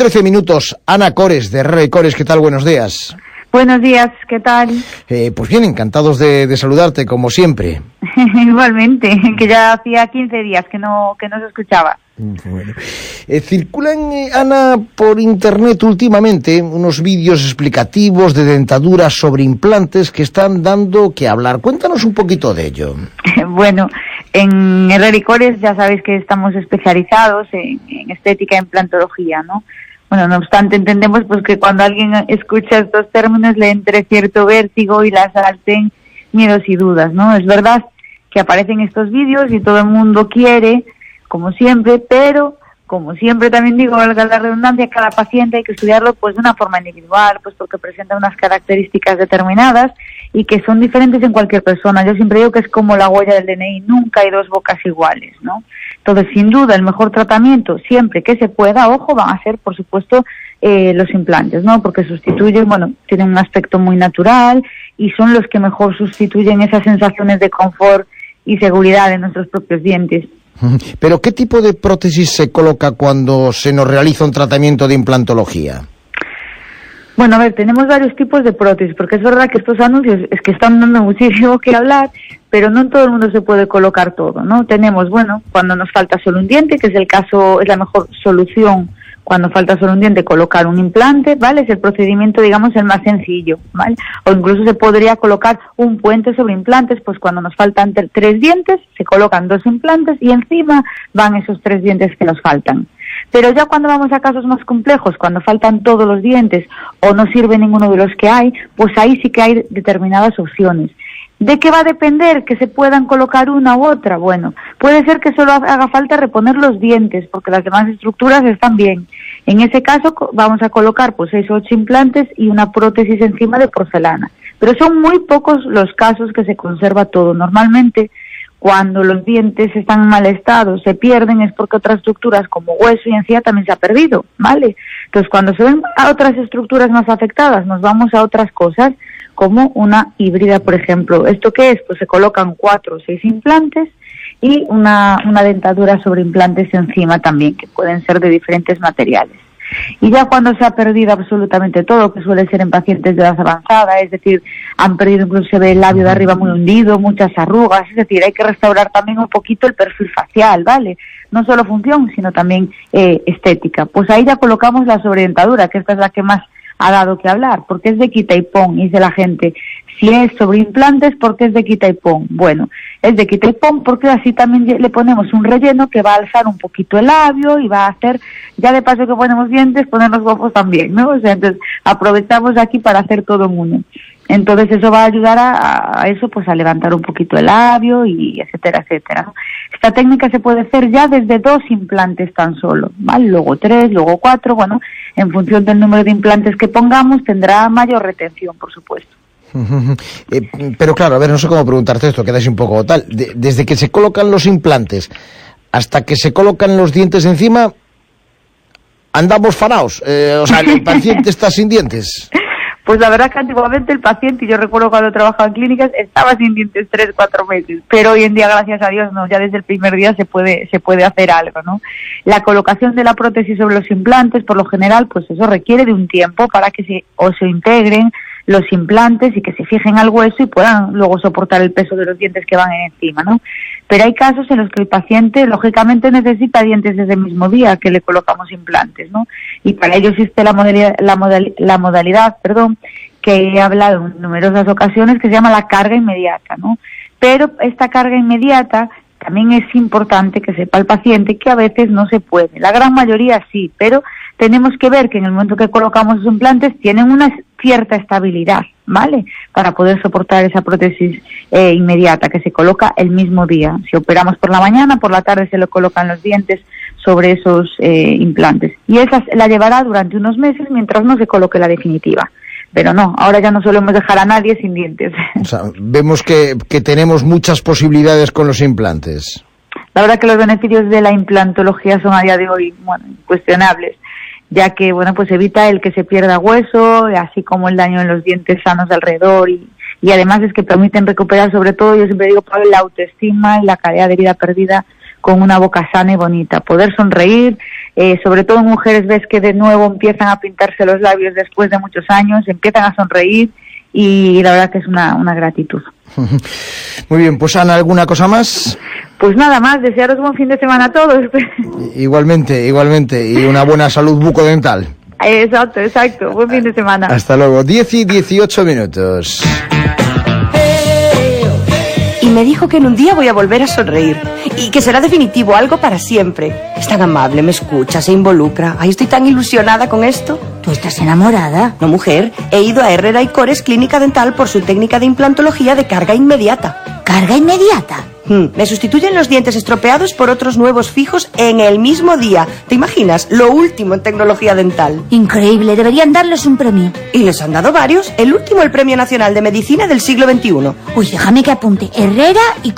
13 minutos. Ana Cores, de Rey Cores, ¿qué tal? Buenos días. Buenos días, ¿qué tal? Eh, pues bien, encantados de, saludarte, como siempre. Igualmente, que ya hacía 15 días que no, que no se escuchaba. Bueno. Eh, circulan, eh, Ana, por internet últimamente unos vídeos explicativos de dentaduras sobre implantes que están dando que hablar. Cuéntanos un poquito de ello. bueno, en Cores ya sabéis que estamos especializados en, en estética e implantología, ¿no? Bueno, no obstante, entendemos pues que cuando alguien escucha estos términos le entre cierto vértigo y la salten miedos y dudas, ¿no? Es verdad que aparecen estos vídeos y todo el mundo quiere, como siempre, pero como siempre también digo, valga la redundancia, cada paciente hay que estudiarlo pues de una forma individual, pues porque presenta unas características determinadas y que son diferentes en cualquier persona. Yo siempre digo que es como la huella del DNI, nunca hay dos bocas iguales, ¿no? Entonces, sin duda, el mejor tratamiento, siempre que se pueda, ojo, van a ser, por supuesto, eh, los implantes, ¿no? Porque sustituyen, bueno, tienen un aspecto muy natural y son los que mejor sustituyen esas sensaciones de confort y seguridad en nuestros propios dientes. Pero, ¿qué tipo de prótesis se coloca cuando se nos realiza un tratamiento de implantología? Bueno, a ver, tenemos varios tipos de prótesis, porque es verdad que estos anuncios es que están dando muchísimo que hablar, pero no en todo el mundo se puede colocar todo, ¿no? Tenemos, bueno, cuando nos falta solo un diente, que es el caso, es la mejor solución cuando falta solo un diente, colocar un implante, ¿vale? Es el procedimiento, digamos, el más sencillo, ¿vale? O incluso se podría colocar un puente sobre implantes, pues cuando nos faltan tres dientes, se colocan dos implantes y encima van esos tres dientes que nos faltan. Pero ya cuando vamos a casos más complejos, cuando faltan todos los dientes o no sirve ninguno de los que hay, pues ahí sí que hay determinadas opciones. ¿De qué va a depender que se puedan colocar una u otra? Bueno, puede ser que solo haga falta reponer los dientes, porque las demás estructuras están bien. En ese caso vamos a colocar pues seis o ocho implantes y una prótesis encima de porcelana. Pero son muy pocos los casos que se conserva todo. Normalmente cuando los dientes están en mal estado, se pierden, es porque otras estructuras como hueso y encía también se ha perdido, ¿vale? Entonces, cuando se ven a otras estructuras más afectadas, nos vamos a otras cosas, como una híbrida, por ejemplo. ¿Esto qué es? Pues se colocan cuatro o seis implantes y una, una dentadura sobre implantes encima también, que pueden ser de diferentes materiales. Y ya cuando se ha perdido absolutamente todo, que suele ser en pacientes de edad avanzada, es decir, han perdido incluso el labio de arriba muy hundido, muchas arrugas, es decir, hay que restaurar también un poquito el perfil facial, ¿vale? No solo función, sino también eh, estética. Pues ahí ya colocamos la sobredentadura, que esta es la que más ha dado que hablar, porque es de quita y pon, y dice la gente, si es sobre implantes, porque es de quita y pon. Bueno, es de quita y pon porque así también le ponemos un relleno que va a alzar un poquito el labio y va a hacer, ya de paso que ponemos dientes, poner los ojos también, ¿no? O sea, entonces aprovechamos aquí para hacer todo en uno. Entonces eso va a ayudar a, eso, pues a levantar un poquito el labio y etcétera, etcétera. Esta técnica se puede hacer ya desde dos implantes tan solo, ¿vale? Luego tres, luego cuatro, bueno, en función del número de implantes que pongamos tendrá mayor retención, por supuesto. Eh, pero claro, a ver, no sé cómo preguntarte esto, quedáis un poco tal. desde que se colocan los implantes hasta que se colocan los dientes encima, andamos fanaos. Eh, o sea, el paciente está sin dientes. Pues la verdad que antiguamente el paciente, yo recuerdo cuando trabajaba en clínicas, estaba sin dientes tres, cuatro meses, pero hoy en día, gracias a Dios, no, ya desde el primer día se puede, se puede hacer algo, ¿no? La colocación de la prótesis sobre los implantes, por lo general, pues eso requiere de un tiempo para que se, o se integren los implantes y que se fijen al hueso y puedan luego soportar el peso de los dientes que van encima, ¿no? Pero hay casos en los que el paciente, lógicamente, necesita dientes desde el mismo día que le colocamos implantes, ¿no? Y para ello existe la modalidad, la, la modalidad perdón, que he hablado en numerosas ocasiones, que se llama la carga inmediata, ¿no? Pero esta carga inmediata también es importante que sepa el paciente que a veces no se puede. La gran mayoría sí, pero tenemos que ver que en el momento que colocamos los implantes tienen una cierta estabilidad, ¿vale? Para poder soportar esa prótesis eh, inmediata que se coloca el mismo día. Si operamos por la mañana, por la tarde se le colocan los dientes sobre esos eh, implantes. Y esa la llevará durante unos meses mientras no se coloque la definitiva. Pero no, ahora ya no solemos dejar a nadie sin dientes. O sea, vemos que, que tenemos muchas posibilidades con los implantes. La verdad que los beneficios de la implantología son a día de hoy bueno, cuestionables ya que bueno pues evita el que se pierda hueso, así como el daño en los dientes sanos de alrededor y, y además es que permiten recuperar sobre todo, yo siempre digo, la autoestima y la calidad de vida perdida con una boca sana y bonita, poder sonreír Eh, sobre todo en mujeres ves que de nuevo empiezan a pintarse los labios después de muchos años, empiezan a sonreír y la verdad que es una, una gratitud. Muy bien, pues Ana, ¿alguna cosa más? Pues nada más, desearos buen fin de semana a todos. Igualmente, igualmente, y una buena salud bucodental. Exacto, exacto, buen fin de semana. Hasta luego, 10 y 18 minutos. Y me dijo que en un día voy a volver a sonreír y que será definitivo, algo para siempre. Es tan amable, me escucha, se involucra. Ay, estoy tan ilusionada con esto. ¿Tú estás enamorada? No, mujer, he ido a Herrera y Cores Clínica Dental por su técnica de implantología de carga inmediata. ¿Carga inmediata? Hmm, Me sustituyen los dientes estropeados por otros nuevos fijos en el mismo día. ¿Te imaginas? Lo último en tecnología dental. Increíble, deberían darles un premio. Y les han dado varios. El último, el Premio Nacional de Medicina del siglo XXI. Uy, déjame que apunte. Herrera y